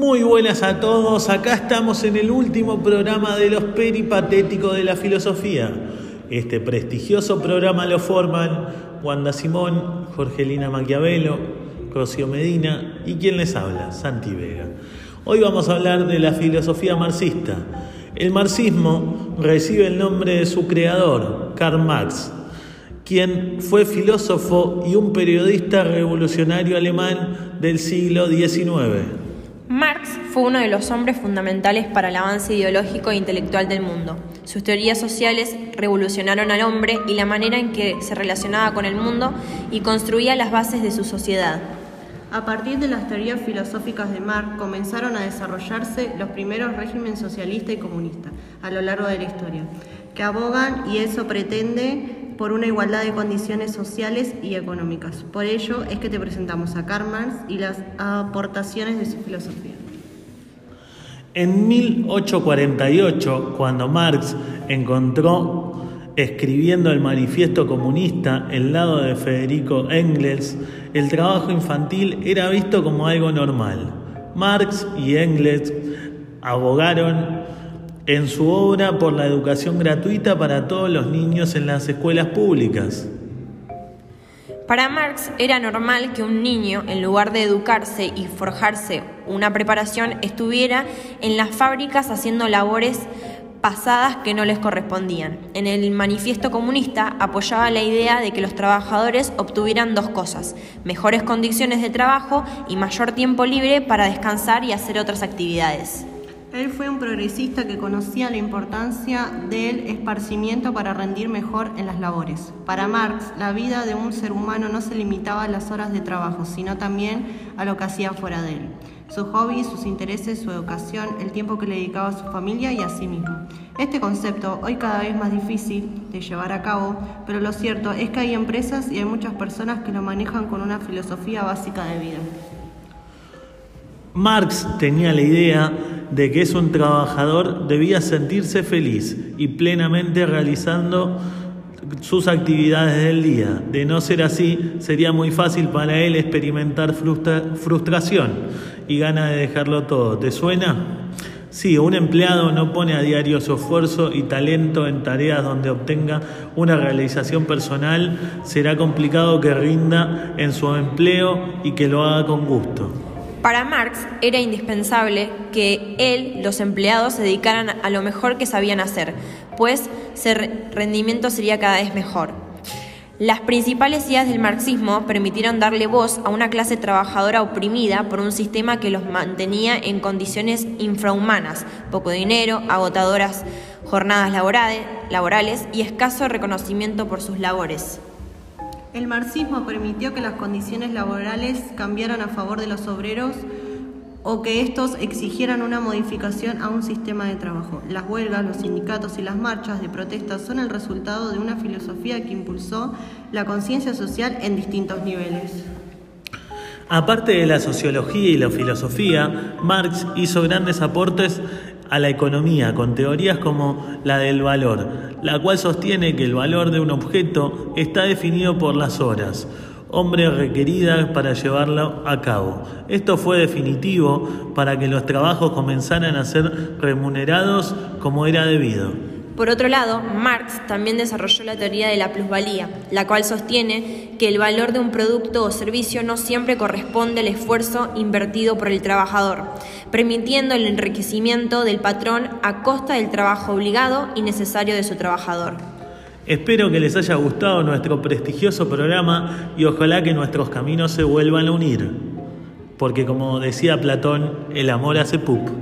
Muy buenas a todos, acá estamos en el último programa de los peripatéticos de la filosofía. Este prestigioso programa lo forman Wanda Simón, Jorgelina Maquiavelo, Rocío Medina y quien les habla, Santi Vega. Hoy vamos a hablar de la filosofía marxista. El marxismo recibe el nombre de su creador, Karl Marx, quien fue filósofo y un periodista revolucionario alemán del siglo XIX. Marx fue uno de los hombres fundamentales para el avance ideológico e intelectual del mundo. Sus teorías sociales revolucionaron al hombre y la manera en que se relacionaba con el mundo y construía las bases de su sociedad. A partir de las teorías filosóficas de Marx comenzaron a desarrollarse los primeros regímenes socialista y comunista a lo largo de la historia, que abogan y eso pretende por una igualdad de condiciones sociales y económicas. Por ello es que te presentamos a Karl Marx y las aportaciones de su filosofía. En 1848, cuando Marx encontró escribiendo el manifiesto comunista el lado de Federico Engels, el trabajo infantil era visto como algo normal. Marx y Engels abogaron en su obra por la educación gratuita para todos los niños en las escuelas públicas. Para Marx era normal que un niño, en lugar de educarse y forjarse una preparación, estuviera en las fábricas haciendo labores pasadas que no les correspondían. En el manifiesto comunista apoyaba la idea de que los trabajadores obtuvieran dos cosas, mejores condiciones de trabajo y mayor tiempo libre para descansar y hacer otras actividades. Él fue un progresista que conocía la importancia del esparcimiento para rendir mejor en las labores. Para Marx, la vida de un ser humano no se limitaba a las horas de trabajo, sino también a lo que hacía fuera de él. Sus hobbies, sus intereses, su educación, el tiempo que le dedicaba a su familia y a sí mismo. Este concepto, hoy cada vez más difícil de llevar a cabo, pero lo cierto es que hay empresas y hay muchas personas que lo manejan con una filosofía básica de vida. Marx tenía la idea de que es un trabajador debía sentirse feliz y plenamente realizando sus actividades del día. De no ser así, sería muy fácil para él experimentar frustración y gana de dejarlo todo. ¿Te suena? Sí, un empleado no pone a diario su esfuerzo y talento en tareas donde obtenga una realización personal, será complicado que rinda en su empleo y que lo haga con gusto. Para Marx era indispensable que él, los empleados, se dedicaran a lo mejor que sabían hacer, pues su rendimiento sería cada vez mejor. Las principales ideas del marxismo permitieron darle voz a una clase trabajadora oprimida por un sistema que los mantenía en condiciones infrahumanas, poco dinero, agotadoras jornadas laborales y escaso reconocimiento por sus labores. El marxismo permitió que las condiciones laborales cambiaran a favor de los obreros o que estos exigieran una modificación a un sistema de trabajo. Las huelgas, los sindicatos y las marchas de protesta son el resultado de una filosofía que impulsó la conciencia social en distintos niveles. Aparte de la sociología y la filosofía, Marx hizo grandes aportes a la economía con teorías como la del valor, la cual sostiene que el valor de un objeto está definido por las horas, hombres requeridas para llevarlo a cabo. Esto fue definitivo para que los trabajos comenzaran a ser remunerados como era debido. Por otro lado, Marx también desarrolló la teoría de la plusvalía, la cual sostiene que el valor de un producto o servicio no siempre corresponde al esfuerzo invertido por el trabajador, permitiendo el enriquecimiento del patrón a costa del trabajo obligado y necesario de su trabajador. Espero que les haya gustado nuestro prestigioso programa y ojalá que nuestros caminos se vuelvan a unir, porque como decía Platón, el amor hace pup.